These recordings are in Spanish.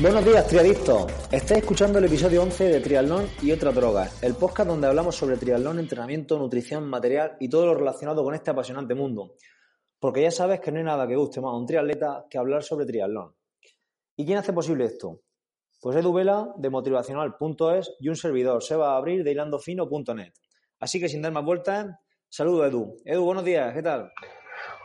Buenos días, triadictos. Estáis escuchando el episodio 11 de Triatlón y otras drogas, el podcast donde hablamos sobre triatlón, entrenamiento, nutrición, material y todo lo relacionado con este apasionante mundo. Porque ya sabes que no hay nada que guste más a un triatleta que hablar sobre triatlón. ¿Y quién hace posible esto? Pues Edu Vela de motivacional.es y un servidor, Seba Abril de hilandofino.net. Así que sin dar más vueltas, saludo a Edu. Edu, buenos días, ¿qué tal?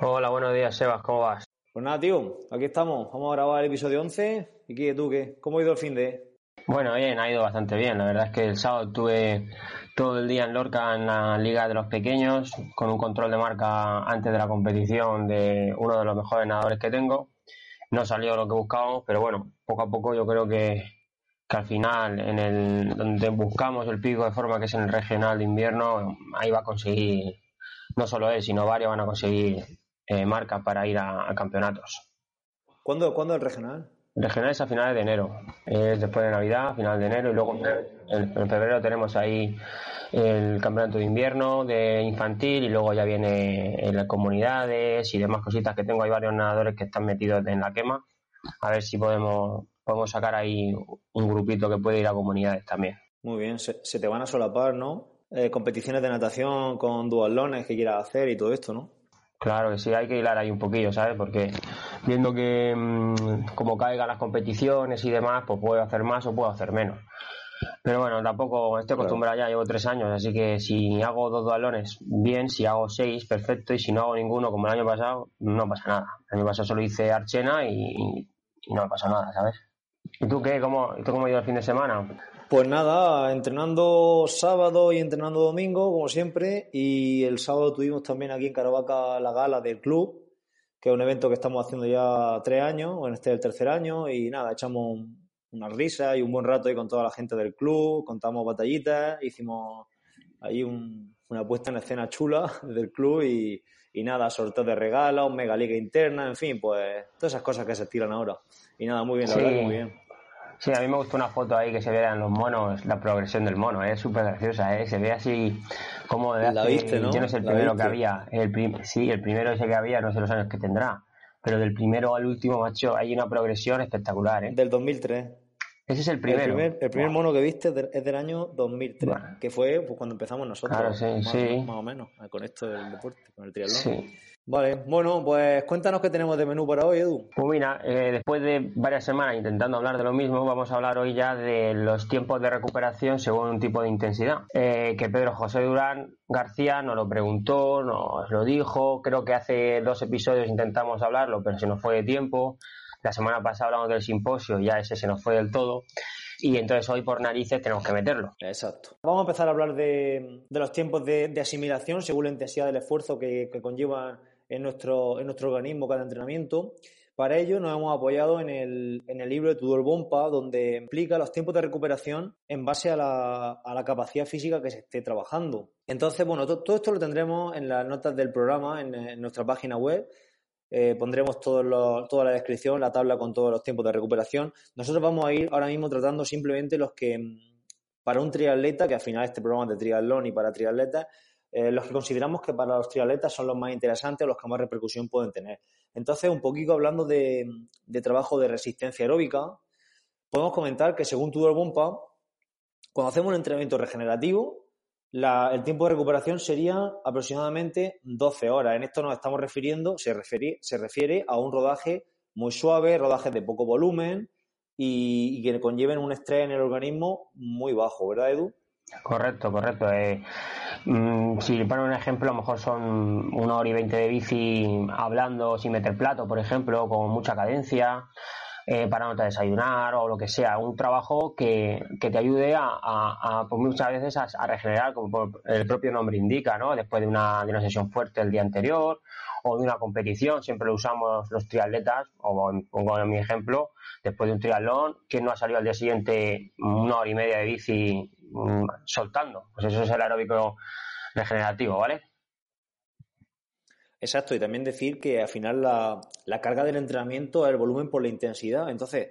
Hola, buenos días, Sebas, ¿cómo vas? Pues nada, tío, aquí estamos. Vamos a grabar el episodio 11. ¿Y qué, tú qué? ¿Cómo ha ido el fin de...? Bueno, bien, ha ido bastante bien. La verdad es que el sábado estuve todo el día en Lorca en la Liga de los Pequeños con un control de marca antes de la competición de uno de los mejores nadadores que tengo. No salió lo que buscábamos, pero bueno, poco a poco yo creo que, que al final, en el donde buscamos el pico de forma que es en el regional de invierno, ahí va a conseguir, no solo él, sino varios van a conseguir eh, marcas para ir a, a campeonatos. ¿Cuándo, ¿Cuándo el regional? El regional es a finales de enero, es después de Navidad, final de enero, y luego en, en febrero tenemos ahí el campeonato de invierno de infantil y luego ya viene en las comunidades y demás cositas que tengo. Hay varios nadadores que están metidos en la quema. A ver si podemos, podemos sacar ahí un grupito que puede ir a comunidades también. Muy bien, se, se te van a solapar, ¿no? Eh, competiciones de natación con dualones que quieras hacer y todo esto, ¿no? Claro que sí, hay que hilar ahí un poquillo, ¿sabes? Porque viendo que mmm, como caigan las competiciones y demás, pues puedo hacer más o puedo hacer menos. Pero bueno, tampoco estoy acostumbrado ya, llevo tres años, así que si hago dos balones, bien, si hago seis, perfecto, y si no hago ninguno como el año pasado, no pasa nada. El año pasado solo hice Archena y, y no me pasó nada, ¿sabes? ¿Y tú qué? ¿Cómo, ¿Tú cómo ha ido el fin de semana? Pues nada, entrenando sábado y entrenando domingo, como siempre, y el sábado tuvimos también aquí en Caravaca la gala del club, que es un evento que estamos haciendo ya tres años, en este es el tercer año, y nada, echamos una risa y un buen rato ahí con toda la gente del club, contamos batallitas, hicimos ahí un, una puesta en escena chula del club y, y nada, sorteo de regalos, mega liga interna, en fin, pues todas esas cosas que se tiran ahora. Y nada, muy bien, la Sí. verdad muy bien. Sí, a mí me gustó una foto ahí que se vean los monos, la progresión del mono, es súper graciosa, ¿eh? se ve así como de La viste, ¿no? yo no sé el La primero viste. que había, el prim- sí, el primero ese que había, no sé los años que tendrá, pero del primero al último, macho, hay una progresión espectacular, ¿eh? Del 2003. Ese es el primero. El primer, el primer mono que viste es, de- es del año 2003, Bueno. que fue pues, cuando empezamos nosotros. Claro, sí, más, sí. más o menos, eh, con esto del deporte, con el triatlón. Sí. Vale, bueno, pues cuéntanos qué tenemos de menú para hoy, Edu. Pues mira, eh, después de varias semanas intentando hablar de lo mismo, vamos a hablar hoy ya de los tiempos de recuperación según un tipo de intensidad. Eh, que Pedro José Durán García nos lo preguntó, nos lo dijo, creo que hace dos episodios intentamos hablarlo, pero se nos fue de tiempo. La semana pasada hablamos del simposio, ya ese se nos fue del todo. Y entonces hoy por narices tenemos que meterlo. Exacto. Vamos a empezar a hablar de, de los tiempos de, de asimilación según la intensidad del esfuerzo que, que conlleva en nuestro, en nuestro organismo cada entrenamiento. Para ello nos hemos apoyado en el, en el libro de Tudor Bompa, donde explica los tiempos de recuperación en base a la, a la capacidad física que se esté trabajando. Entonces, bueno, to- todo esto lo tendremos en las notas del programa, en, en nuestra página web. Eh, pondremos todos los- toda la descripción, la tabla con todos los tiempos de recuperación. Nosotros vamos a ir ahora mismo tratando simplemente los que, mm, para un triatleta, que al final este programa es de triatlón y para triatletas, eh, los que consideramos que para los triatletas son los más interesantes los que más repercusión pueden tener. Entonces, un poquito hablando de, de trabajo de resistencia aeróbica, podemos comentar que según Tudor Bompa, cuando hacemos un entrenamiento regenerativo, el tiempo de recuperación sería aproximadamente 12 horas. En esto nos estamos refiriendo, se refiere, se refiere a un rodaje muy suave, rodajes de poco volumen y, y que conlleven un estrés en el organismo muy bajo, ¿verdad, Edu? Correcto, correcto. Eh, mm, si ponen un ejemplo, a lo mejor son una hora y veinte de bici hablando sin meter plato, por ejemplo, con mucha cadencia, eh, parándote a desayunar o lo que sea. Un trabajo que, que te ayude a, a- a, pues muchas veces a, regenerar, como el propio nombre indica, ¿no? Después de una, de una sesión fuerte el día anterior o de una competición, siempre lo usamos los triatletas, o pongo en mi ejemplo, después de un triatlón, ¿quién no ha salido al día siguiente una hora y media de bici mm, soltando? Pues eso es el aeróbico regenerativo, ¿vale? Exacto, y también decir que al final la, carga del entrenamiento es el volumen por la intensidad. Entonces,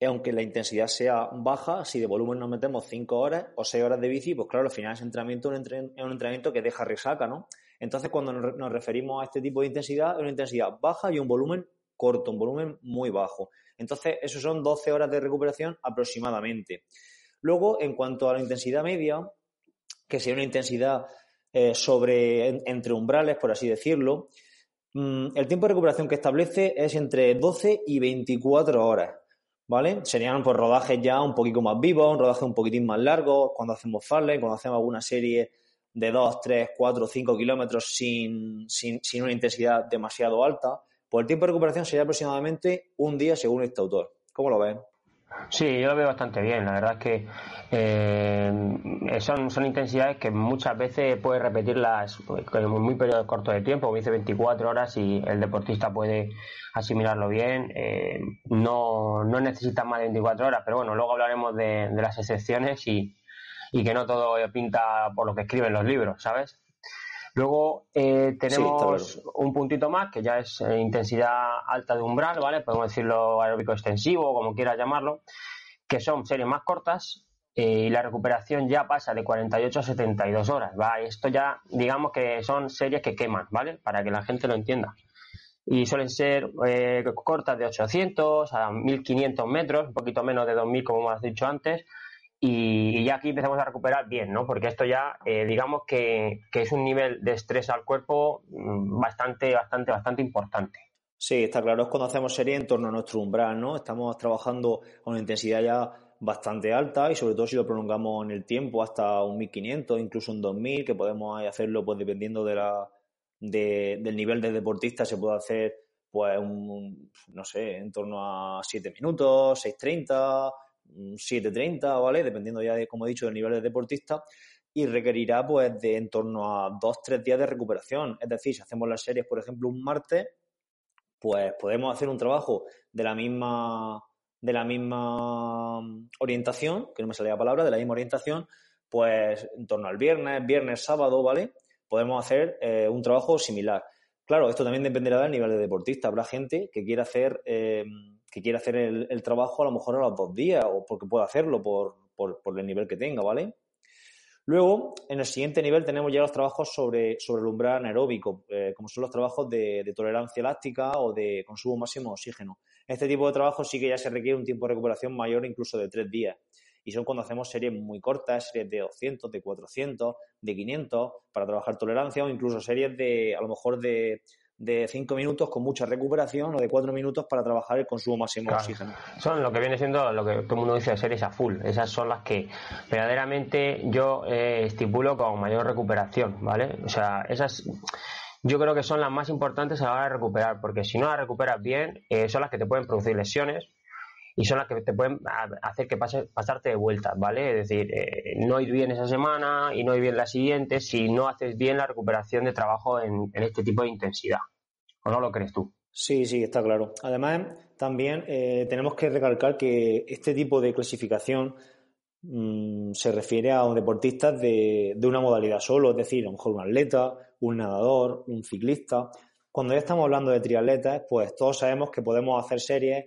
eh, aunque la intensidad sea baja, si de volumen nos metemos 5 horas o 6 horas de bici, pues claro, al final ese entrenamiento es un, entrenamiento que deja resaca, ¿no? Entonces, cuando nos referimos a este tipo de intensidad, es una intensidad baja y un volumen corto, un volumen muy bajo. Entonces, eso son 12 horas de recuperación aproximadamente. Luego, en cuanto a la intensidad media, que sería una intensidad eh, sobre entre umbrales, por así decirlo, mm, el tiempo de recuperación que establece es entre 12 y 24 horas. ¿Vale? Serían pues rodajes ya un poquito más vivos, un rodaje un poquitín más largo, cuando hacemos farle, cuando hacemos alguna serie de 2, 3, 4, 5 kilómetros sin, sin, sin, una intensidad demasiado alta, pues el tiempo de recuperación sería aproximadamente un día según este autor. ¿Cómo lo ven? Sí, yo lo veo bastante bien. La verdad es que eh, son, son intensidades que muchas veces puede repetirlas en muy periodo corto de tiempo, como dice 24 horas, y el deportista puede asimilarlo bien. Eh, no, no necesita más de 24 horas, pero bueno, luego hablaremos de, de las excepciones y, y que no todo pinta por lo que escriben los libros, ¿sabes? Luego eh, tenemos un puntito más que ya es eh, intensidad alta de umbral, ¿vale? Podemos decirlo aeróbico extensivo, como quieras llamarlo, que son series más cortas eh, y la recuperación ya pasa de 48 a 72 horas, ¿va? Esto ya, digamos que son series que queman, ¿vale? Para que la gente lo entienda. Y suelen ser cortas de 800 a 1500 metros, un poquito menos de 2000, como hemos dicho antes, y, ya aquí empezamos a recuperar bien, ¿no? Porque esto ya, eh, digamos que, es un nivel de estrés al cuerpo mm, bastante, bastante, bastante importante. Sí, está claro, es cuando hacemos serie en torno a nuestro umbral, ¿no? Estamos trabajando a una intensidad ya bastante alta y sobre todo si lo prolongamos en el tiempo hasta un 1500, incluso un 2000, que podemos hacerlo pues dependiendo de la, del nivel de deportista, se puede hacer pues un, no sé, en torno a 7 minutos, 6.30, 7.30, ¿vale? Dependiendo ya de, como he dicho, del nivel de deportista y requerirá pues de en torno a 2-3 días de recuperación. Es decir, si hacemos las series, por ejemplo, un martes, pues podemos hacer un trabajo de la misma de la misma orientación, que no me salía la palabra, de la misma orientación, pues en torno al viernes, viernes, sábado, ¿vale? Podemos hacer eh, un trabajo similar. Claro, esto también dependerá del nivel de deportista. Habrá gente que quiera hacer eh, que quiere hacer el, trabajo a lo mejor a los dos días o porque puede hacerlo por, el nivel que tenga, ¿vale? Luego, en el siguiente nivel tenemos ya los trabajos sobre, sobre el umbral anaeróbico, eh, como son los trabajos de, tolerancia elástica o de consumo máximo de oxígeno. Este tipo de trabajos sí que ya se requiere un tiempo de recuperación mayor incluso de tres días. Y son cuando hacemos series muy cortas, series de 200, de 400, de 500 para trabajar tolerancia o incluso series de, a lo mejor de, de 5 minutos con mucha recuperación o de 4 minutos para trabajar el consumo máximo de oxígeno. Son lo que viene siendo lo que todo el mundo dice de series a full. Esas son las que verdaderamente yo eh, estipulo con mayor recuperación, ¿vale? O sea, esas yo creo que son las más importantes a la hora de recuperar, porque si no las recuperas bien, eh, son las que te pueden producir lesiones y son las que te pueden hacer que pase, pasarte de vuelta, ¿vale? Es decir, eh, no ir bien esa semana y no ir bien la siguiente si no haces bien la recuperación de trabajo en este tipo de intensidad. ¿O no lo crees tú? Sí, sí, está claro. Además, también eh, tenemos que recalcar que este tipo de clasificación mm, se refiere a un deportista de, una modalidad solo, es decir, a lo mejor un atleta, un nadador, un ciclista. Cuando ya estamos hablando de triatletas, pues todos sabemos que podemos hacer series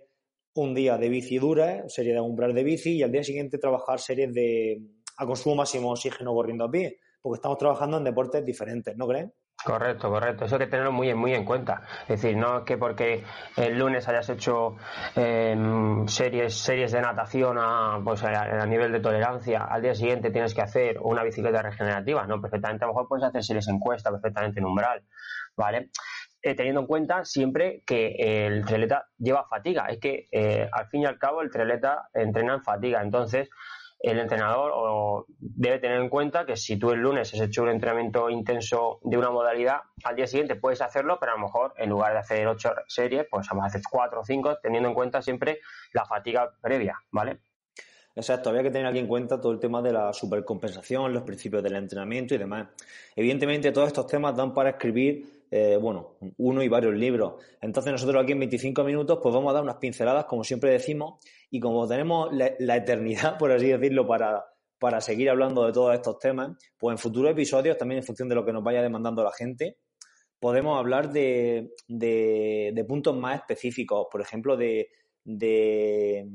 un día de bici dura, serie de umbral de bici, y al día siguiente trabajar series de a consumo máximo de oxígeno corriendo a pie, porque estamos trabajando en deportes diferentes, ¿no creen? Correcto, correcto. Eso hay que tenerlo muy, muy en cuenta. Es decir, no es que porque el lunes hayas hecho em, series, series de natación a, pues a, nivel de tolerancia, al día siguiente tienes que hacer una bicicleta regenerativa. No, perfectamente. A lo mejor puedes hacer series en cuesta perfectamente en umbral. ¿Vale? Eh, teniendo en cuenta siempre que el triatleta lleva fatiga. Es que eh, al fin y al cabo el triatleta entrena en fatiga. Entonces, el entrenador debe tener en cuenta que si tú el lunes has hecho un entrenamiento intenso de una modalidad, al día siguiente puedes hacerlo, pero a lo mejor en lugar de hacer ocho series, pues a hacer cuatro o cinco, teniendo en cuenta siempre la fatiga previa, ¿vale? Exacto, había que tener aquí en cuenta todo el tema de la supercompensación, los principios del entrenamiento y demás. Evidentemente, todos estos temas dan para escribir eh, bueno, uno y varios libros. Entonces nosotros aquí en 25 minutos pues vamos a dar unas pinceladas, como siempre decimos, y como tenemos la, eternidad, por así decirlo, para, para seguir hablando de todos estos temas, pues en futuros episodios, también en función de lo que nos vaya demandando la gente, podemos hablar de, de puntos más específicos, por ejemplo, de, de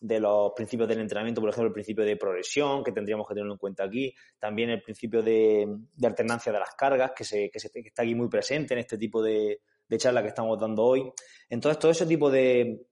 de los principios del entrenamiento, por ejemplo, el principio de progresión, que tendríamos que tenerlo en cuenta aquí, también el principio de, alternancia de las cargas, que, se, que, está aquí muy presente en este tipo de, de charla que estamos dando hoy. Entonces, todo ese tipo de,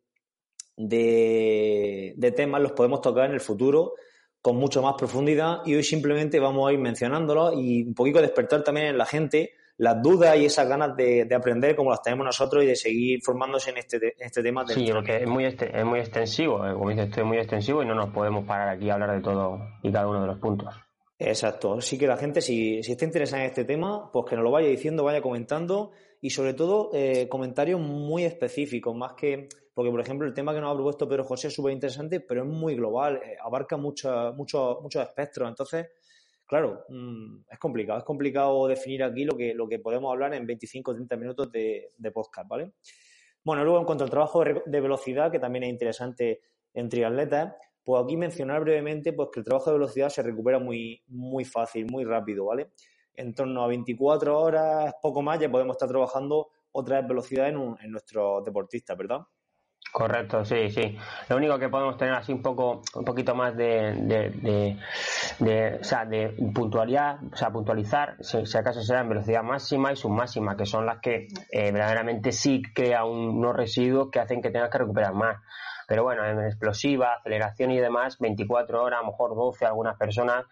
de, de temas los podemos tocar en el futuro con mucho más profundidad y hoy simplemente vamos a ir mencionándolos y un poquito despertar también en la gente las dudas y esas ganas de, aprender como las tenemos nosotros y de seguir formándose en este, este tema. Sí, porque es muy, es muy extensivo, eh, como dices, es muy extensivo y no nos podemos parar aquí a hablar de todo y cada uno de los puntos. Exacto, así que la gente, si, si está interesada en este tema, pues que nos lo vaya diciendo, vaya comentando y sobre todo eh, comentarios muy específicos, más que, porque por ejemplo el tema que nos ha propuesto Pedro José es súper interesante, pero es muy global, eh, abarca muchos mucho, muchos espectros, entonces claro, mm, es complicado. Es complicado definir aquí lo que, lo que podemos hablar en 25 o 30 minutos de, podcast, ¿vale? Bueno, luego en cuanto al trabajo de velocidad, que también es interesante en triatletas, pues aquí mencionar brevemente pues, que el trabajo de velocidad se recupera muy, muy fácil, muy rápido, ¿vale? En torno a 24 horas, poco más, ya podemos estar trabajando otra vez velocidad en, en nuestros deportistas, ¿verdad? Correcto, sí, sí. Lo único que podemos tener así un poco, un poquito más de, de, de, o sea, de puntualidad, o sea, puntualizar, si, acaso será en velocidad máxima y submáxima, que son las que eh, verdaderamente sí crean unos residuos que hacen que tengas que recuperar más. Pero bueno, en explosiva, aceleración y demás, 24 horas, a lo mejor 12, algunas personas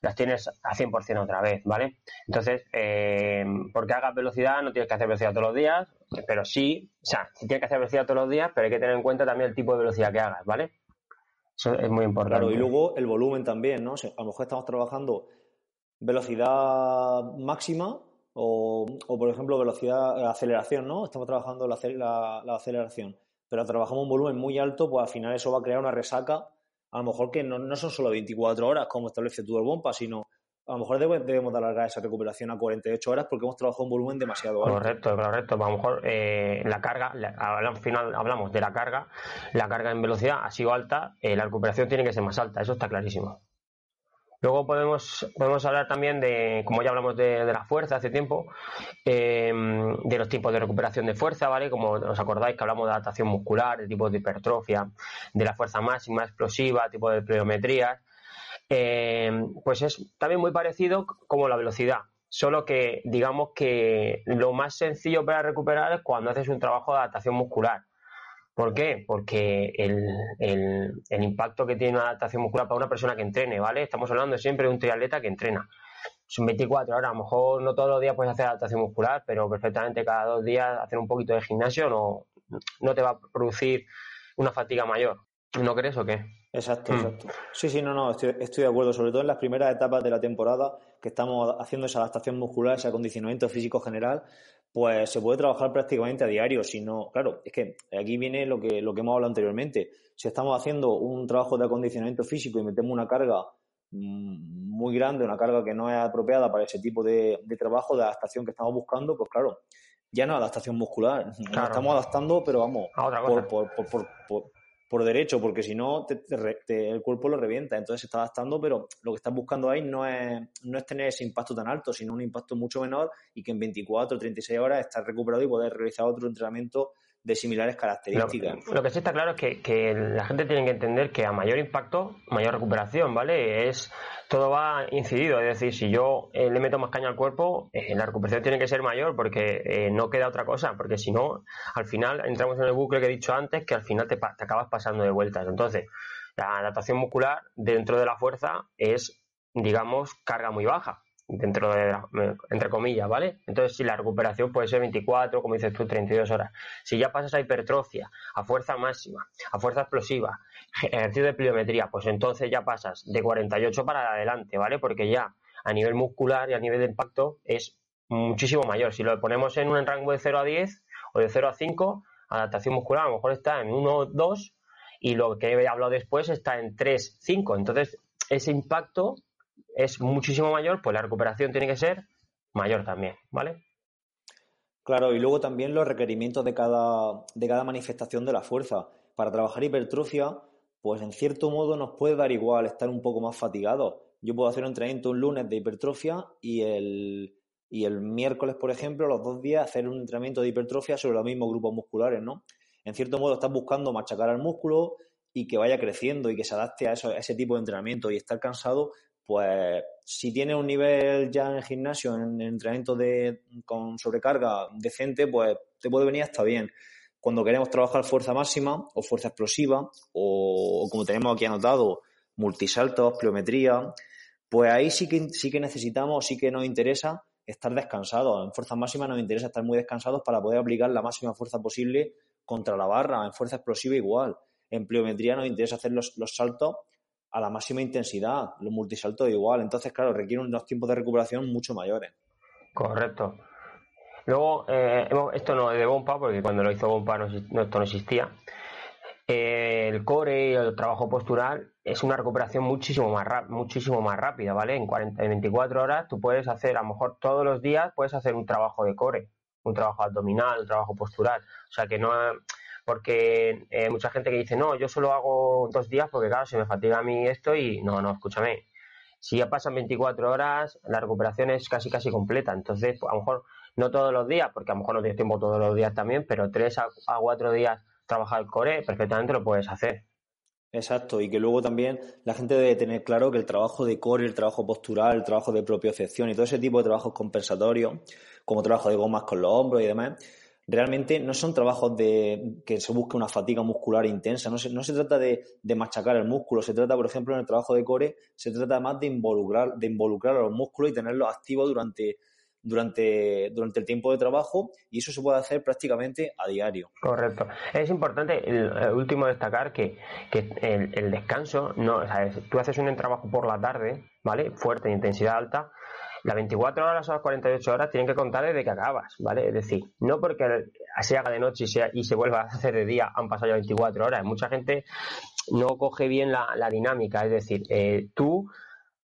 las tienes a 100% otra vez, ¿vale? Entonces, eh, porque hagas velocidad, no tienes que hacer velocidad todos los días, pero sí, o sea, sí tienes que hacer velocidad todos los días, pero hay que tener en cuenta también el tipo de velocidad que hagas, ¿vale? Eso es muy importante. Claro, y luego el volumen también, ¿no? a lo mejor estamos trabajando velocidad máxima o, por ejemplo, velocidad, aceleración, ¿no? Estamos trabajando la, la aceleración, pero trabajamos un volumen muy alto, pues al final eso va a crear una resaca a lo mejor que no, no son solo 24 horas como establece el Bompa, sino a lo mejor debemos de alargar esa recuperación a 48 horas porque hemos trabajado un volumen demasiado alto. Correcto, correcto. A lo mejor eh, la carga, al final hablamos de la carga, la carga en velocidad ha sido alta, eh, la recuperación tiene que ser más alta, eso está clarísimo. Luego podemos, podemos hablar también de, como ya hablamos de, la fuerza hace tiempo, em, de los tipos de recuperación de fuerza, ¿vale? Como os acordáis que hablamos de adaptación muscular, de tipos de hipertrofia, de la fuerza máxima, explosiva, tipo de pliometrías. Em, pues es también muy parecido como la velocidad. Solo que digamos que lo más sencillo para recuperar es cuando haces un trabajo de adaptación muscular ¿Por qué? Porque el, impacto que tiene una adaptación muscular para una persona que entrene, ¿vale? Estamos hablando siempre de un triatleta que entrena. Son 24 horas, a lo mejor no todos los días puedes hacer adaptación muscular, pero perfectamente cada dos días hacer un poquito de gimnasio no, no te va a producir una fatiga mayor. ¿No crees o qué? Exacto, hmm. exacto. Sí, sí, no, no, estoy, estoy, de acuerdo. Sobre todo en las primeras etapas de la temporada, que estamos haciendo esa adaptación muscular, ese acondicionamiento físico general, pues se puede trabajar prácticamente a diario. Si no, claro, es que aquí viene lo que, lo que hemos hablado anteriormente. Si estamos haciendo un trabajo de acondicionamiento físico y metemos una carga mm, muy grande, una carga que no es apropiada para ese tipo de, trabajo, de adaptación que estamos buscando, pues claro, ya no es adaptación muscular. Nos estamos adaptando, pero vamos, por, por, por derecho, porque si no el cuerpo lo revienta. Entonces se está adaptando, pero lo que estás buscando ahí no es, no es tener ese impacto tan alto, sino un impacto mucho menor y que en 24 o 36 horas estar recuperado y poder realizar otro entrenamiento de similares características. Lo, que sí está claro es que, que, la gente tiene que entender que a mayor impacto, mayor recuperación, ¿vale? Es todo va incidido, es decir, si yo eh, le meto más caña al cuerpo, eh, la recuperación tiene que ser mayor porque eh, no queda otra cosa, porque si no, al final entramos en el bucle que he dicho antes, que al final te, te acabas pasando de vueltas. Entonces, la adaptación muscular dentro de la fuerza es, digamos, carga muy baja dentro de, entre comillas, ¿vale? Entonces, si la recuperación puede ser 24, como dices tú, 32 horas. Si ya pasas a hipertrofia, a fuerza máxima, a fuerza explosiva, ejercicio de pliometría, pues entonces ya pasas de 48 para adelante, ¿vale? Porque ya a nivel muscular y a nivel de impacto es muchísimo mayor. Si lo ponemos en un rango de 0 a 10 o de 0 a 5, adaptación muscular a lo mejor está en 1 o 2 y lo que he hablado después está en 3, 5. Entonces, ese impacto es muchísimo mayor, pues la recuperación tiene que ser mayor también, ¿vale? Claro, y luego también los requerimientos de cada, de cada manifestación de la fuerza. Para trabajar hipertrofia, pues en cierto modo nos puede dar igual estar un poco más fatigados. Yo puedo hacer un entrenamiento un lunes de hipertrofia y el, y el miércoles, por ejemplo, los dos días hacer un entrenamiento de hipertrofia sobre los mismos grupos musculares, ¿no? En cierto modo estás buscando machacar al músculo y que vaya creciendo y que se adapte a, eso, a ese tipo de entrenamiento y estar cansado pues si tienes un nivel ya en el gimnasio, en, entrenamiento de, con sobrecarga decente, pues te puede venir hasta bien. cuando queremos trabajar fuerza máxima o fuerza explosiva o, como tenemos aquí anotado, multisaltos, pliometría, pues ahí sí que, sí que necesitamos, sí que nos interesa estar descansados. En fuerza máxima nos interesa estar muy descansados para poder aplicar la máxima fuerza posible contra la barra. En fuerza explosiva igual. En pliometría nos interesa hacer los, los saltos a la máxima intensidad, los multisaltos igual. Entonces, claro, requieren unos tiempos de recuperación mucho mayores. Correcto. Luego, eh, esto no es de Bompa, porque cuando lo hizo Bompa no, esto no existía. Eh, el core y el trabajo postural es una recuperación muchísimo más, muchísimo más rápida, ¿vale? En, 40, 24 horas tú puedes hacer, a lo mejor todos los días puedes hacer un trabajo de core, un trabajo abdominal, un trabajo postural. O sea que no, porque eh, mucha gente que dice, no, yo solo hago dos días porque claro, se me fatiga a mí esto y no, no, escúchame. Si ya pasan 24 horas, la recuperación es casi casi completa. Entonces, a lo mejor no todos los días, porque a lo mejor no tienes tiempo todos los días también, pero tres a, cuatro días trabajar el core, perfectamente lo puedes hacer. Exacto, y que luego también la gente debe tener claro que el trabajo de core, el trabajo postural, el trabajo de propiocepción y todo ese tipo de trabajos compensatorios, como trabajo de gomas con los hombros y demás, realmente no son trabajos de que se busque una fatiga muscular intensa, no se, no se trata de, de, machacar el músculo, se trata, por ejemplo, en el trabajo de core, se trata más de involucrar, de involucrar a los músculos y tenerlos activos durante durante, durante el tiempo de trabajo y eso se puede hacer prácticamente a diario. Correcto. Es importante, el, último, destacar que, que el, descanso, no, o sea, tú haces un trabajo por la tarde, ¿vale? Fuerte, intensidad alta, las 24 horas o las 48 horas tienen que contar desde que acabas, ¿vale? Es decir, no porque se haga de noche y, sea, y se vuelva a hacer de día, han pasado ya 24 horas. Mucha gente no coge bien la, la dinámica, es decir, eh, tú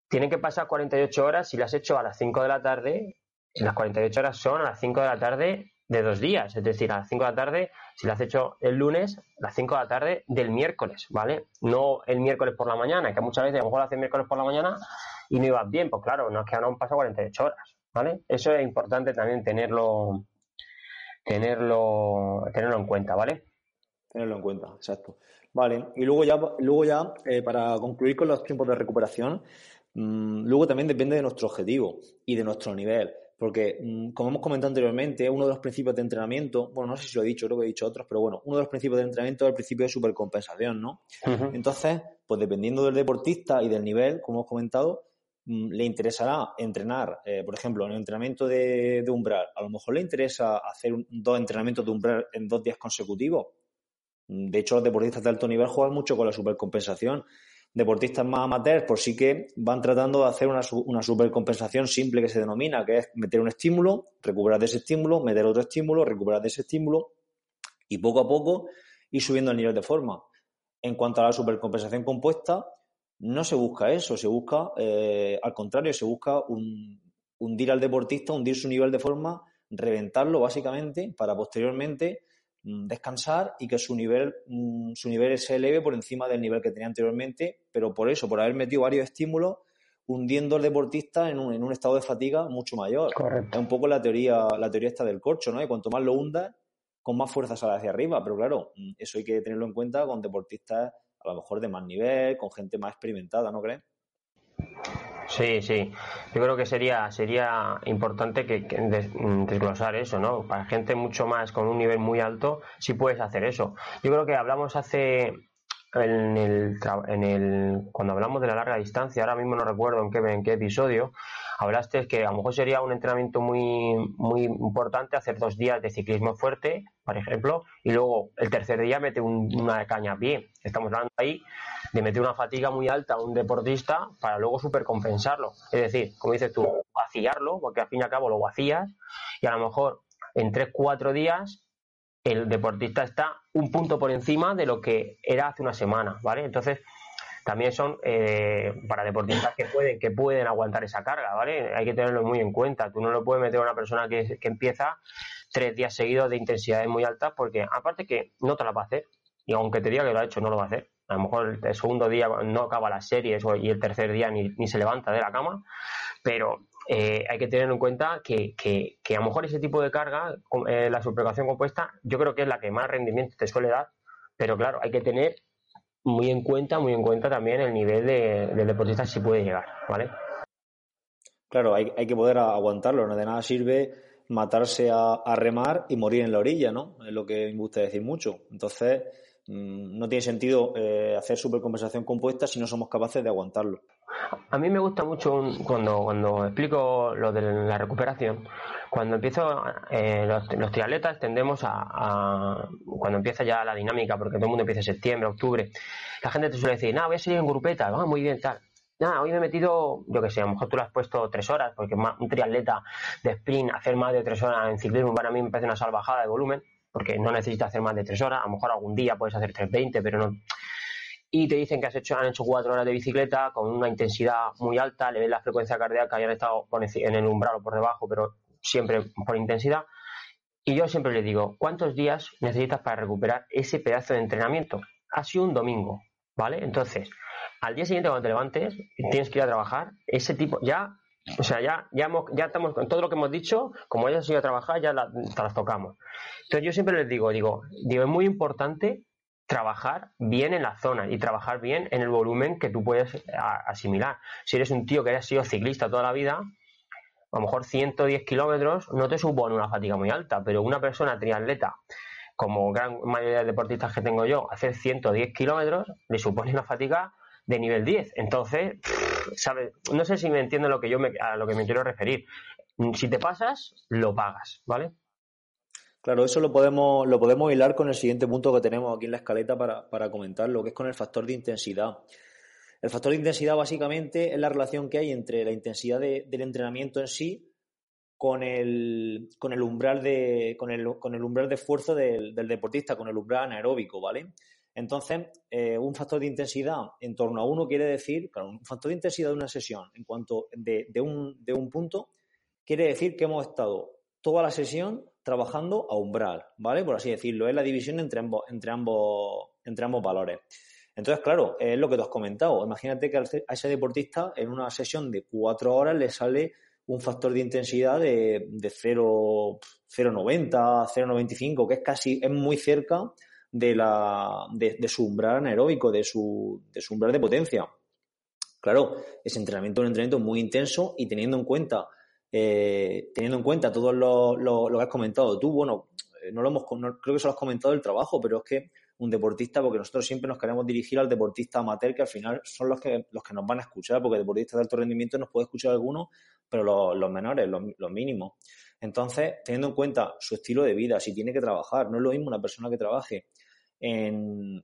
tienen que pasar 48 horas si las has hecho a las 5 de la tarde las 48 horas son a las 5 de la tarde de dos días, es decir, a las 5 de la tarde, si lo has hecho el lunes, a las 5 de la tarde del miércoles, ¿vale? No el miércoles por la mañana, que muchas veces a lo mejor lo haces miércoles por la mañana y no ibas bien, pues claro, no es que ahora han pasado 48 horas, ¿vale? Eso es importante también tenerlo, tenerlo, tenerlo en cuenta, ¿vale? Tenerlo en cuenta, exacto. Vale, y luego ya, luego ya eh, para concluir con los tiempos de recuperación, mmm, luego también depende de nuestro objetivo y de nuestro nivel. Porque, mm, como hemos comentado anteriormente, uno de los principios de entrenamiento, bueno, no sé si lo he dicho, creo que he dicho otros, pero bueno, uno de los principios de entrenamiento es el principio de supercompensación, ¿no? Entonces, pues dependiendo del deportista y del nivel, como hemos comentado, mm, le interesará entrenar, eh, por ejemplo, en el entrenamiento de, umbral, a lo mejor le interesa hacer dos entrenamientos de umbral en dos días consecutivos. Mm, de hecho, los deportistas de alto nivel juegan mucho con la supercompensación deportistas más amateurs, por sí que van tratando de hacer una, una supercompensación simple que se denomina, que es meter un estímulo, recuperar de ese estímulo, meter otro estímulo, recuperar de ese estímulo y poco a poco ir subiendo el nivel de forma. En cuanto a la supercompensación compuesta, no se busca eso, se busca, eh, al contrario, se busca hundir al deportista, hundir su nivel de forma, reventarlo básicamente para posteriormente Mm, descansar y que su nivel, mm, su nivel se eleve por encima del nivel que tenía anteriormente, pero por eso, por haber metido varios estímulos, hundiendo al deportista en un, en un estado de fatiga mucho mayor. Es un poco la teoría, la teoría esta del corcho, ¿no? Y cuanto más lo hundas, con más fuerza sale hacia arriba. Pero claro, mm, eso hay que tenerlo en cuenta con deportistas a lo mejor de más nivel, con gente más experimentada, ¿no crees? Sí, sí. Yo creo que sería sería importante que, desglosar eso, ¿no? Para gente mucho más con un nivel muy alto, sí puedes hacer eso. Yo creo que hablamos hace en el, en el cuando hablamos de la larga distancia, ahora mismo no recuerdo en qué en qué episodio, hablaste que a lo mejor sería un entrenamiento muy muy importante hacer dos días de ciclismo fuerte, por ejemplo, y luego el tercer día mete una caña a pie. Estamos hablando ahí de meter una fatiga muy alta a un deportista para luego supercompensarlo. Es decir, como dices tú, vaciarlo, porque al fin y al cabo lo vacías y a lo mejor en 3-4 días el deportista está un punto por encima de lo que era hace una semana, ¿vale? Entonces, también son eh, para deportistas que pueden, que pueden aguantar esa carga, ¿vale? Hay que tenerlo muy en cuenta. Tú no lo puedes meter a una persona que, que empieza tres días seguidos de intensidades muy altas porque aparte que no te la va a hacer y aunque te diga que lo ha hecho, no lo va a hacer a lo mejor el segundo día no acaba la serie y el tercer día ni, se levanta de la cama, pero eh, hay que tener en cuenta que, a lo mejor ese tipo de carga, eh, la subrogación compuesta, yo creo que es la que más rendimiento te suele dar, pero claro, hay que tener muy en cuenta, muy en cuenta también el nivel de, del deportista si puede llegar, ¿vale? Claro, hay, hay que poder aguantarlo, no de nada sirve matarse a, remar y morir en la orilla, ¿no? Es lo que me gusta decir mucho. Entonces, mm, no tiene sentido eh, hacer supercompensación compuesta si no somos capaces de aguantarlo. A mí me gusta mucho cuando, cuando explico lo de la recuperación. Cuando empiezo, eh, los, triatletas tendemos a, cuando empieza ya la dinámica, porque todo el mundo empieza en septiembre, octubre, la gente te suele decir, no, voy a salir en grupeta, va muy bien, tal. Nada, hoy me he metido, yo que sé, a lo mejor tú lo has puesto tres horas, porque un triatleta de sprint, hacer más de tres horas en ciclismo para mí me parece una salvajada de volumen, porque no necesitas hacer más de tres horas, a lo mejor algún día puedes hacer 3.20, pero no. Y te dicen que has hecho, han hecho cuatro horas de bicicleta con una intensidad muy alta, le ven la frecuencia cardíaca y han estado en el umbral o por debajo, pero siempre por intensidad. Y yo siempre les digo, ¿cuántos días necesitas para recuperar ese pedazo de entrenamiento? Ha sido un domingo, ¿vale? Entonces, al día siguiente cuando te levantes, tienes que ir a trabajar, ese tipo, ya, o sea, ya, ya, ya estamos con todo lo que hemos dicho, como ellos han ido a trabajar, ya las tocamos. Entonces yo siempre les digo, digo, digo, es muy importante trabajar bien en la zona y trabajar bien en el volumen que tú puedes asimilar. Si eres un tío que has sido ciclista toda la vida, a lo mejor 110 kilómetros no te supone una fatiga muy alta, pero una persona triatleta, como gran mayoría de deportistas que tengo yo, hacer 110 kilómetros le supone una fatiga de nivel 10. Entonces, ¿sabes? No sé si me entiendo lo que yo me, a lo que me quiero referir. Si te pasas, lo pagas, ¿vale? Claro, eso lo podemos, lo podemos hilar con el siguiente punto que tenemos aquí en la escaleta para, para comentar, lo que es con el factor de intensidad. El factor de intensidad básicamente es la relación que hay entre la intensidad del entrenamiento en sí con el, con el umbral de con el, con el umbral de esfuerzo del, deportista, con el umbral anaeróbico, ¿vale? Entonces, eh, un factor de intensidad en torno a uno quiere decir, claro, un factor de intensidad de una sesión en cuanto de, un, de un punto quiere decir que hemos estado toda la sesión trabajando a umbral, ¿vale? Por así decirlo, es la división entre ambos, entre ambos, entre ambos valores. Entonces, claro, es lo que tú has comentado. Imagínate que a ese deportista en una sesión de cuatro horas le sale un factor de intensidad de, de 0,90, 0,95, que es casi, es muy cerca de, la, de, su umbral anaeróbico, de su, de su umbral de potencia. Claro, ese entrenamiento es un entrenamiento muy intenso y teniendo en cuenta, eh, teniendo en cuenta todo lo, que has comentado tú, bueno, eh, no lo hemos, creo que eso lo has comentado el trabajo, pero es que un deportista, porque nosotros siempre nos queremos dirigir al deportista amateur, que al final son los que, los que nos van a escuchar, porque deportistas de alto rendimiento nos puede escuchar algunos, pero los, menores, los, los, mínimos. Entonces, teniendo en cuenta su estilo de vida, si tiene que trabajar, no es lo mismo una persona que trabaje en,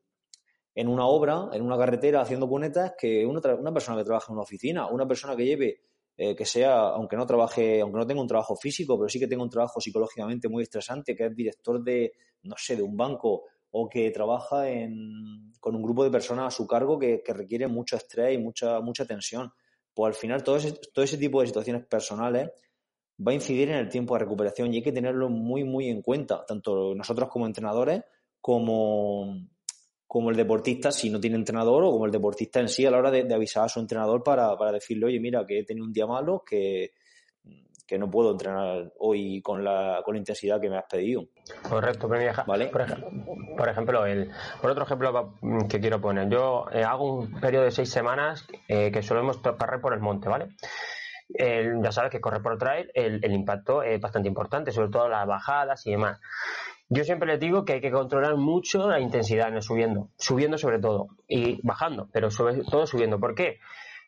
en una obra, en una carretera haciendo cunetas, que una, una persona que trabaja en una oficina, una persona que lleve eh, que sea, aunque no trabaje, aunque no tenga un trabajo físico, pero sí que tenga un trabajo psicológicamente muy estresante, que es director de, no sé, de un banco o que trabaja en, con un grupo de personas a su cargo que, que requiere mucho estrés y mucha, mucha tensión. Pues al final todo ese, todo ese tipo de situaciones personales va a incidir en el tiempo de recuperación y hay que tenerlo muy, muy en cuenta, tanto nosotros como entrenadores como, como el deportista si no tiene entrenador o como el deportista en sí a la hora de, avisar a su entrenador para, para, decirle, oye, mira, que he tenido un día malo, que, que no puedo entrenar hoy con la, con la intensidad que me has pedido. Correcto, pero ¿Vale? por, ejemplo, por ejemplo, el, por otro ejemplo que quiero poner, yo eh, hago un periodo de seis semanas eh, que solemos correr por el monte, ¿vale? ya sabes que correr por trail, el, el impacto es bastante importante, sobre todo las bajadas y demás. Yo siempre les digo que hay que controlar mucho la intensidad en el subiendo, subiendo sobre todo y bajando, pero sobre todo subiendo. ¿Por qué?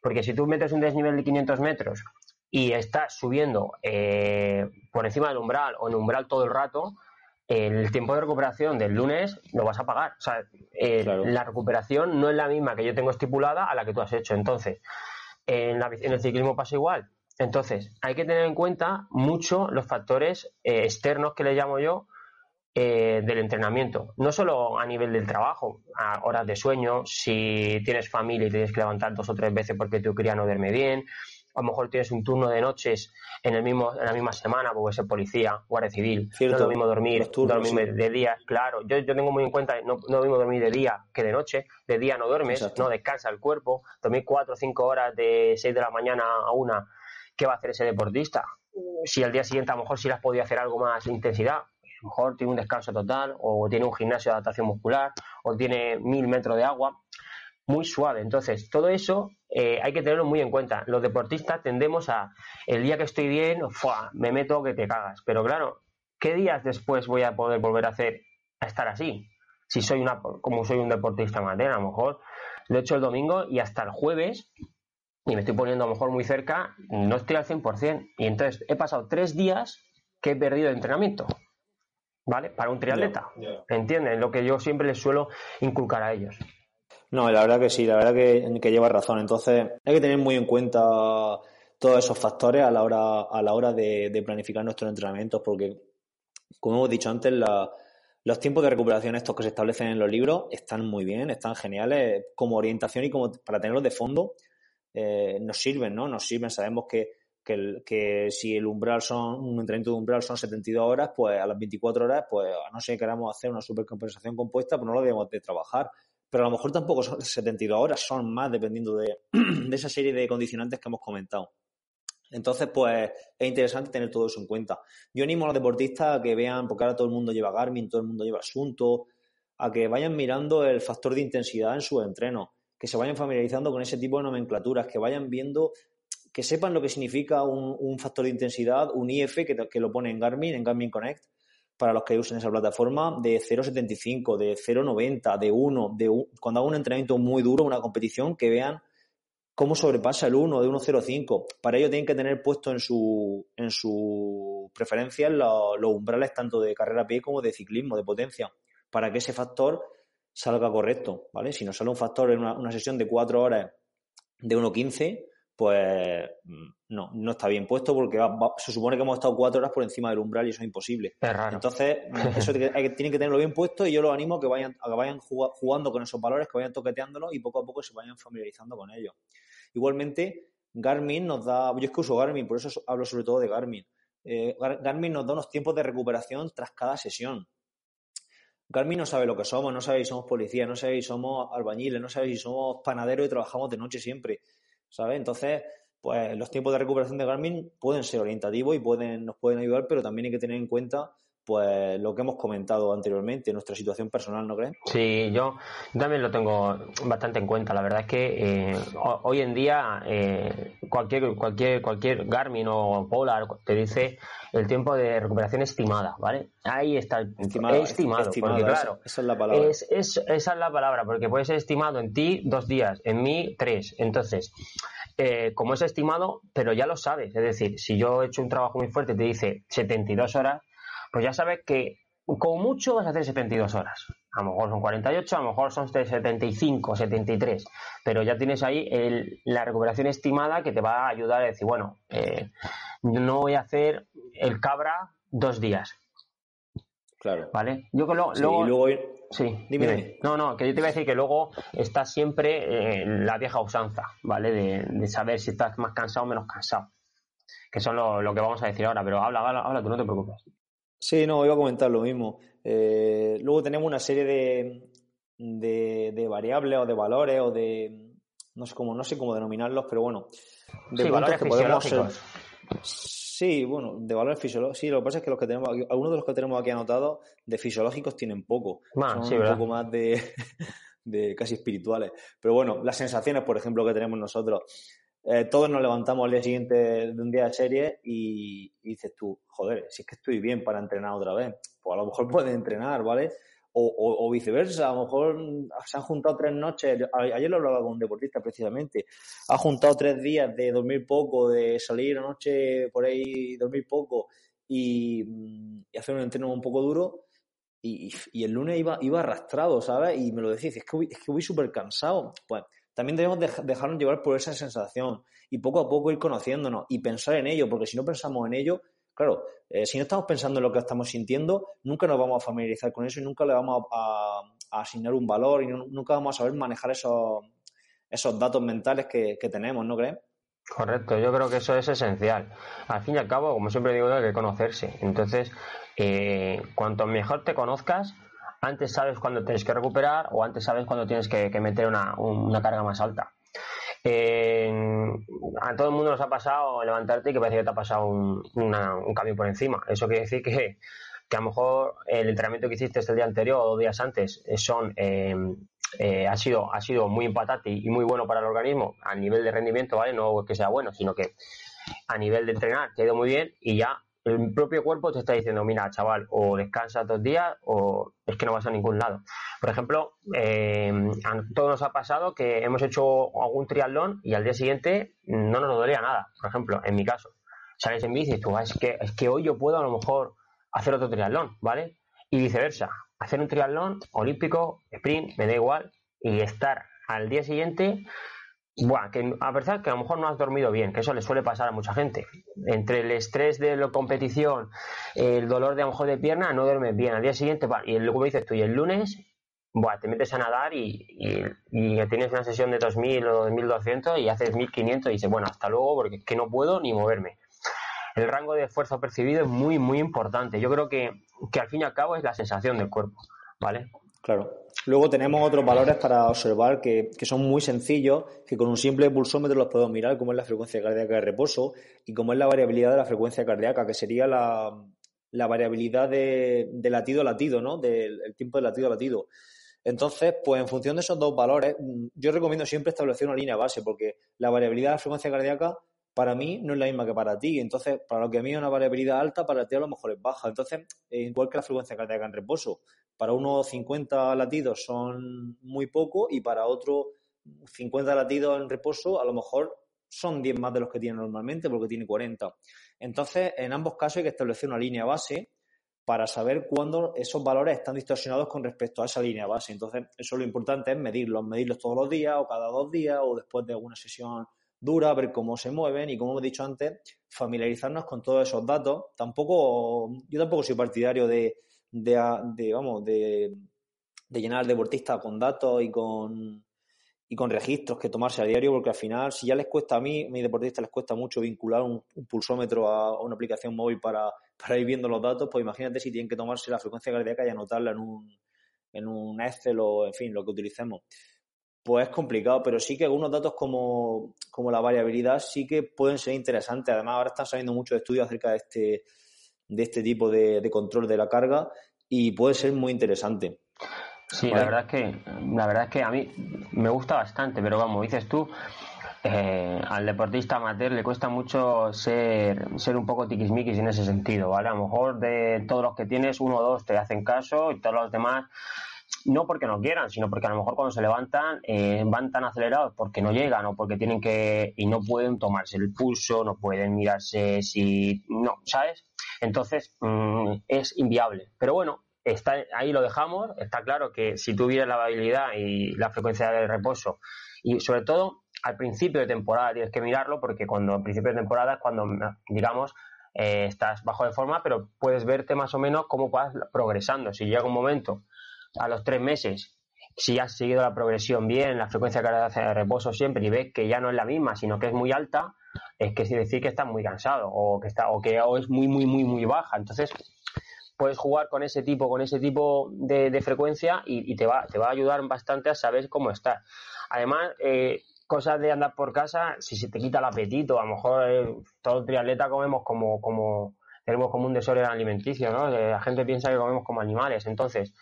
Porque si tú metes un desnivel de 500 metros y estás subiendo eh, por encima del umbral o en umbral todo el rato, el tiempo de recuperación del lunes lo vas a pagar. O sea, eh, la recuperación no es la misma que yo tengo estipulada a la que tú has hecho. Entonces, en, el ciclismo pasa igual. Entonces, hay que tener en cuenta mucho los factores eh, externos que le llamo yo, eh, del entrenamiento, no solo a nivel del trabajo, a horas de sueño, si tienes familia y tienes que levantar dos o tres veces porque tu cría no duerme bien, a lo mejor tienes un turno de noches en el mismo en la misma semana, porque ser policía, guardia civil, no es lo mismo dormir, dormir de día, claro, yo, yo tengo muy en cuenta, no, no lo mismo dormir de día que de noche, de día no duermes, no descansa el cuerpo, dormir cuatro o cinco horas de seis de la mañana a una, ¿qué va a hacer ese deportista? Si al día siguiente a lo mejor sí las podía hacer algo más intensidad, mejor tiene un descanso total, o tiene un gimnasio de adaptación muscular, o tiene mil metros de agua. muy suave. Entonces, todo eso eh, hay que tenerlo muy en cuenta. Los deportistas tendemos a, el día que estoy bien, me meto que te cagas. Pero claro, ¿qué días después voy a poder volver a hacer, a estar así? Si soy una, como soy un deportista amateur, a lo mejor lo he hecho el domingo y hasta el jueves, y me estoy poniendo a lo mejor muy cerca, no estoy al 100%. Y entonces he pasado tres días que he perdido de entrenamiento. ¿Vale? Para un triatleta. ¿Entienden? Lo que yo siempre les suelo inculcar a ellos. No, la verdad que sí, la verdad que, que lleva razón. Entonces, hay que tener muy en cuenta todos esos factores a la hora, a la hora de, planificar nuestros entrenamientos, porque, como hemos dicho antes, los tiempos de recuperación estos que se establecen en los libros están muy bien, están geniales como orientación y como para tenerlos de fondo eh, nos sirven, ¿no? Nos sirven, sabemos que, que, si el umbral son, un entrenamiento de umbral son 72 horas, pues a las 24 horas, pues a no ser que queramos hacer una supercompensación compuesta, pues no lo debemos de trabajar pero a lo mejor tampoco son 72 horas, son más dependiendo de, esa serie de condicionantes que hemos comentado. Entonces, pues es interesante tener todo eso en cuenta. Yo animo a los deportistas a que vean, porque ahora todo el mundo lleva Garmin, todo el mundo lleva Asunto, a que vayan mirando el factor de intensidad en su entreno, que se vayan familiarizando con ese tipo de nomenclaturas, que vayan viendo, que sepan lo que significa un, factor de intensidad, un IF que, que, lo pone en Garmin, en Garmin Connect, para los que usen esa plataforma de 0,75, de 0,90, de 1, de cuando hago un entrenamiento muy duro, una competición, que vean cómo sobrepasa el 1 de 1,05. Para ello tienen que tener puesto en su, en su preferencia los, umbrales tanto de carrera a pie como de ciclismo, de potencia, para que ese factor salga correcto, ¿vale? Si nos sale un factor en una, una sesión de 4 horas de 1,15, pues mm, no, no está bien puesto porque se supone que hemos estado cuatro horas por encima del umbral y eso es imposible. Entonces, eso tiene que tenerlo bien puesto y yo los animo a que vayan, a que vayan jugando con esos valores, que vayan toqueteándolos y poco a poco se vayan familiarizando con ellos. Igualmente, Garmin nos da, yo es que uso Garmin, por eso hablo sobre todo de Garmin. Eh, Garmin nos da unos tiempos de recuperación tras cada sesión. Garmin no sabe lo que somos, no sabe si somos policías, no sabe si somos albañiles, no sabe si somos panaderos y trabajamos de noche siempre. ¿Sabes? Entonces, pues los tiempos de recuperación de Garmin pueden ser orientativos y pueden, nos pueden ayudar, pero también hay que tener en cuenta pues lo que hemos comentado anteriormente, nuestra situación personal, ¿no crees? Sí, yo también lo tengo bastante en cuenta. La verdad es que eh, hoy en día eh, cualquier, cualquier, cualquier Garmin o Polar te dice el tiempo de recuperación estimada, ¿vale? Ahí está el estimado, estimado, porque claro, esa, es la palabra. esa es la palabra, porque puede ser estimado en ti dos días, en mí tres. Entonces, eh, como es estimado, pero ya lo sabes. Es decir, si yo he hecho un trabajo muy fuerte y te dice 72 horas, pues ya sabes que como mucho vas a hacer 72 horas. A lo mejor son 48, a lo mejor son 75, 73, pero ya tienes ahí la recuperación estimada que te va a ayudar a decir, bueno, eh, no voy a hacer el cabra dos días. Claro. ¿Vale? Yo que luego, sí, dime, No, no, que yo te voy a decir que luego está siempre eh, la vieja usanza, ¿vale? De, saber si estás más cansado o menos cansado. Que son lo, lo, que vamos a decir ahora, pero habla, habla, habla, tú no te preocupes. Sí, no, iba a comentar lo mismo. Eh, luego tenemos una serie de, de, variables o de valores o de no sé cómo no sé cómo denominarlos, pero bueno, de sí, valores que podemos Sí, bueno, de valores fisiológicos. Sí, lo que pasa es que los que tenemos algunos de los que tenemos aquí anotados de fisiológicos tienen poco. Son un poco más de, de casi espirituales. Pero bueno, las sensaciones, por ejemplo, que tenemos nosotros. Eh, todos nos levantamos al día siguiente de un día de serie y, dices tú, joder, si es que estoy bien para entrenar otra vez, pues a lo mejor puedes entrenar, ¿vale? O, viceversa, a lo mejor se han juntado tres noches, ayer lo hablaba con un deportista precisamente, ha juntado tres días de dormir poco, de salir anoche por ahí, dormir poco y, hacer un entreno un poco duro y, el lunes iba, iba arrastrado, ¿sabes? Y me lo decís, es que voy, es que voy súper cansado. Pues también debemos dejarnos llevar por esa sensación y poco a poco ir conociéndonos y pensar en ello, porque si no pensamos en ello, claro, eh, si no estamos pensando en lo que estamos sintiendo, nunca nos vamos a familiarizar con eso y nunca le vamos a, asignar un valor y nunca vamos a saber manejar esos, esos datos mentales que, tenemos, ¿no crees? Correcto, yo creo que eso es esencial. Al fin y al cabo, como siempre digo, hay que conocerse. Entonces, eh, cuanto mejor te conozcas, antes sabes cuándo tienes que recuperar o antes sabes cuándo tienes que, meter una, carga más alta. a todo el mundo nos ha pasado levantarte y que parece que te ha pasado un, cambio por encima. Eso quiere decir que, a lo mejor el entrenamiento que hiciste el día anterior o dos días antes son eh, eh, ha, sido, ha sido muy impactante y muy bueno para el organismo a nivel de rendimiento, ¿vale? No que sea bueno, sino que a nivel de entrenar te ha ido muy bien y ya el propio cuerpo te está diciendo, mira, chaval, o descansas dos días o es que no vas a ningún lado. Por ejemplo, eh, a nos ha pasado que hemos hecho algún triatlón y al día siguiente no nos dolía nada. Por ejemplo, en mi caso, sales en bici y tú, ah, es que, es que hoy yo puedo a lo mejor hacer otro triatlón, ¿vale? Y viceversa, hacer un triatlón olímpico, sprint, me da igual, y estar al día siguiente bueno, que a pesar que a lo mejor no has dormido bien, que eso le suele pasar a mucha gente. Entre el estrés de la competición, el dolor de a lo mejor de pierna, no duermes bien. Al día siguiente, y como dices tú, y el lunes, bueno, te metes a nadar y, y, tienes una sesión de 2.000 o 2.200 y haces 1.500 y dices, bueno, hasta luego porque que no puedo ni moverme. El rango de esfuerzo percibido es muy, muy importante. Yo creo que, que al fin y al cabo es la sensación del cuerpo, ¿vale? Claro. Luego tenemos otros valores para observar que, son muy sencillos, que con un simple pulsómetro los podemos mirar, como es la frecuencia cardíaca de reposo y como es la variabilidad de la frecuencia cardíaca, que sería la, variabilidad de, latido a latido, ¿no? Del tiempo de latido a latido. Entonces, pues en función de esos dos valores, mm, yo recomiendo siempre establecer una línea base, porque la variabilidad de la frecuencia cardíaca para mí no es la misma que para ti. Entonces, para lo que a mí es una variabilidad alta, para ti a lo mejor es baja. Entonces, igual que la frecuencia cardíaca en reposo, para unos 50 latidos son muy poco y para otros 50 latidos en reposo a lo mejor son 10 más de los que tiene normalmente porque tiene 40. Entonces, en ambos casos hay que establecer una línea base para saber cuándo esos valores están distorsionados con respecto a esa línea base. Entonces, eso lo importante es medirlos, medirlos todos los días o cada dos días o después de alguna sesión dura, ver cómo se mueven y, como hemos dicho antes, familiarizarnos con todos esos datos. Tampoco, yo tampoco soy partidario de, de, vamos, de, llenar al deportista con datos y con, y con registros que tomarse a diario, porque al final, si ya les cuesta a mí, a mis deportistas les cuesta mucho vincular un, pulsómetro a, una aplicación móvil para, para, ir viendo los datos, pues imagínate si tienen que tomarse la frecuencia cardíaca y anotarla en un, en un Excel o, en fin, lo que utilicemos pues es complicado, pero sí que algunos datos como, la variabilidad sí que pueden ser interesantes. Además, ahora están saliendo muchos estudios acerca de este, de este tipo de, control de la carga y puede ser muy interesante. Sí, la verdad es que la verdad es que a mí me gusta bastante, pero vamos, dices tú, eh, al deportista amateur le cuesta mucho ser, ser un poco tiquismiquis en ese sentido, ¿vale? A lo mejor de todos los que tienes, uno o dos te hacen caso y todos los demás no porque no quieran, sino porque a lo mejor cuando se levantan eh, van tan acelerados porque no llegan o porque tienen que y no pueden tomarse el pulso, no pueden mirarse si no, ¿sabes? Entonces mm, es inviable. Pero bueno, está ahí lo dejamos. Está claro que si tuvieras la habilidad y la frecuencia de reposo y sobre todo al principio de temporada tienes que mirarlo porque cuando al principio de temporada es cuando digamos eh, estás bajo de forma, pero puedes verte más o menos cómo vas progresando. Si llega un momento a los tres meses, si has seguido la progresión bien, la frecuencia cardíaca de reposo siempre y ves que ya no es la misma, sino que es muy alta, es que decir que estás muy cansado o que está o que es muy muy muy muy baja. Entonces puedes jugar con ese tipo con ese tipo de, frecuencia y, te va te va a ayudar bastante a saber cómo estás. Además eh, cosas de andar por casa, si se te quita el apetito, a lo mejor eh, todo triatleta comemos como como tenemos como un desorden alimenticio, ¿no? La gente piensa que comemos como animales, entonces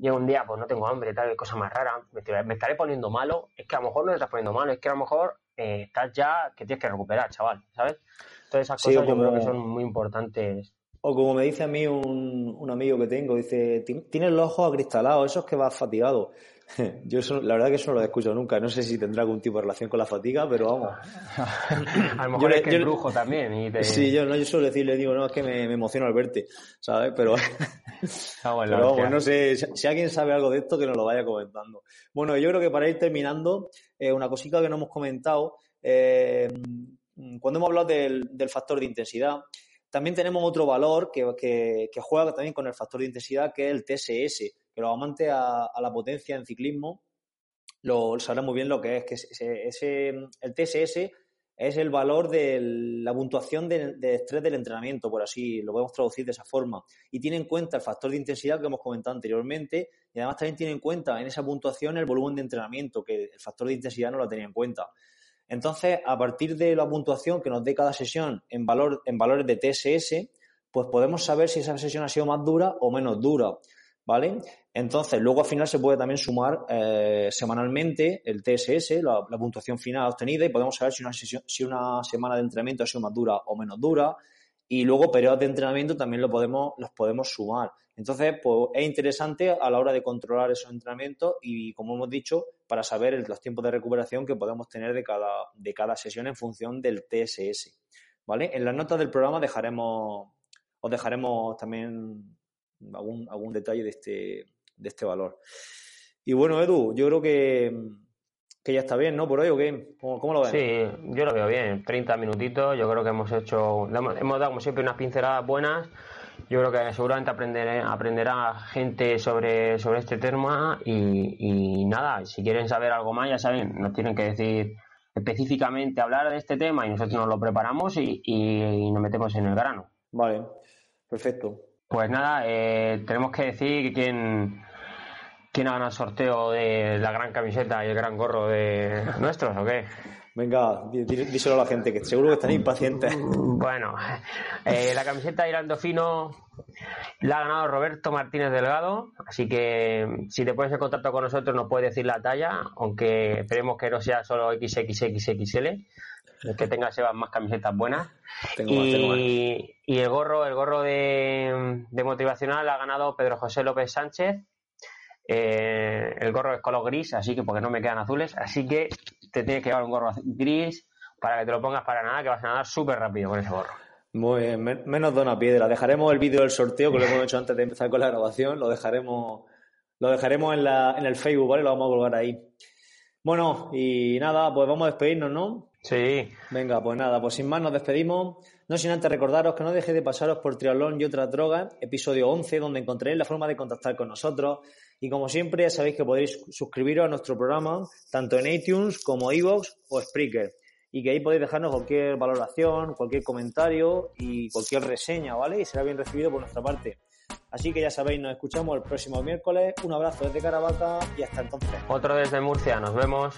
llega un día, pues no tengo hambre, tal, cosa más rara, me, estaré poniendo malo, es que a lo mejor no te estás poniendo malo, es que a lo mejor eh, estás ya que tienes que recuperar, chaval, ¿sabes? Entonces esas cosas yo creo que son muy importantes. O como me dice a mí un, un amigo que tengo, dice, tienes los ojos acristalados, eso es que vas fatigado. Yo eso, la verdad que eso no lo he escuchado nunca. No sé si tendrá algún tipo de relación con la fatiga, pero vamos. a lo mejor es que brujo también. Y Sí, yo, no, yo suelo decirle, digo, no, es que me, me emociono al verte, ¿sabes? Pero, ah, bueno, pero no sé, si, alguien sabe algo de esto, que nos lo vaya comentando. Bueno, yo creo que para ir terminando, eh, una cosita que no hemos comentado, eh, cuando hemos hablado del, del factor de intensidad, también tenemos otro valor que, que, que, juega también con el factor de intensidad, que es el TSS, que los amantes a, la potencia en ciclismo lo sabrán muy bien lo que es, que ese, el TSS es el valor de la puntuación de, estrés del entrenamiento, por así lo podemos traducir de esa forma. Y tiene en cuenta el factor de intensidad que hemos comentado anteriormente y además también tiene en cuenta en esa puntuación el volumen de entrenamiento, que el factor de intensidad no lo tenía en cuenta. Entonces, a partir de la puntuación que nos dé cada sesión en, valor, en valores de TSS, pues podemos saber si esa sesión ha sido más dura o menos dura. ¿vale? Entonces, luego al final se puede también sumar eh, semanalmente el TSS, la, puntuación final obtenida, y podemos saber si una, semana de entrenamiento ha sido más dura o menos dura. Y luego periodos de entrenamiento también los podemos sumar. Entonces, pues es interesante a la hora de controlar esos entrenamientos y, como hemos dicho, para saber los tiempos de recuperación que podemos tener de cada, sesión en función del TSS. ¿Vale? En las notas del programa dejaremos, os dejaremos también algún detalle de este, de este valor. Y bueno, Edu, yo creo que, que ya está bien, ¿no? Por hoy, ¿o qué? ¿Cómo, lo ves? Sí, yo lo veo bien. 30 minutitos, yo creo que hemos hecho, hemos dado como siempre unas pinceladas buenas. Yo creo que seguramente aprenderé, aprenderá gente sobre, sobre este tema y, nada, si quieren saber algo más, ya saben, nos tienen que decir específicamente hablar de este tema y nosotros nos lo preparamos y, y nos metemos en el grano. Vale, perfecto. Pues nada, eh, tenemos que decir quién, quién ha ganado el sorteo de la gran camiseta y el gran gorro de nuestros, ¿o qué? Venga, díselo a la gente, que seguro que están impacientes. Bueno, eh, la camiseta Irando Fino la ha ganado Roberto Martínez Delgado, así que si te pones en contacto con nosotros nos puedes decir la talla, aunque esperemos que no sea solo XXXXL que tenga Sebas más camisetas buenas. y, el gorro, el gorro de, motivacional ha ganado Pedro José López Sánchez. Eh, el gorro es color gris, así que porque no me quedan azules, así que te tienes que llevar un gorro gris para que te lo pongas para nada, que vas a nadar súper rápido con ese gorro. Muy bien, menos de una piedra. Dejaremos el vídeo del sorteo que lo hemos hecho antes de empezar con la grabación, lo dejaremos, lo dejaremos en, la, en el Facebook, ¿vale? Lo vamos a colgar ahí. Bueno, y nada, pues vamos a despedirnos, ¿no? Sí. Venga, pues nada, pues sin más nos despedimos. No sin antes recordaros que no dejéis de pasaros por Triatlón y otras drogas, episodio 11, donde encontraréis la forma de contactar con nosotros. Y como siempre, ya sabéis que podéis suscribiros a nuestro programa, tanto en iTunes como iVoox o Spreaker. Y que ahí podéis dejarnos cualquier valoración, cualquier comentario y cualquier reseña, ¿vale? Y será bien recibido por nuestra parte. Así que ya sabéis, nos escuchamos el próximo miércoles. Un abrazo desde Caravaca y hasta entonces. Otro desde Murcia, nos vemos.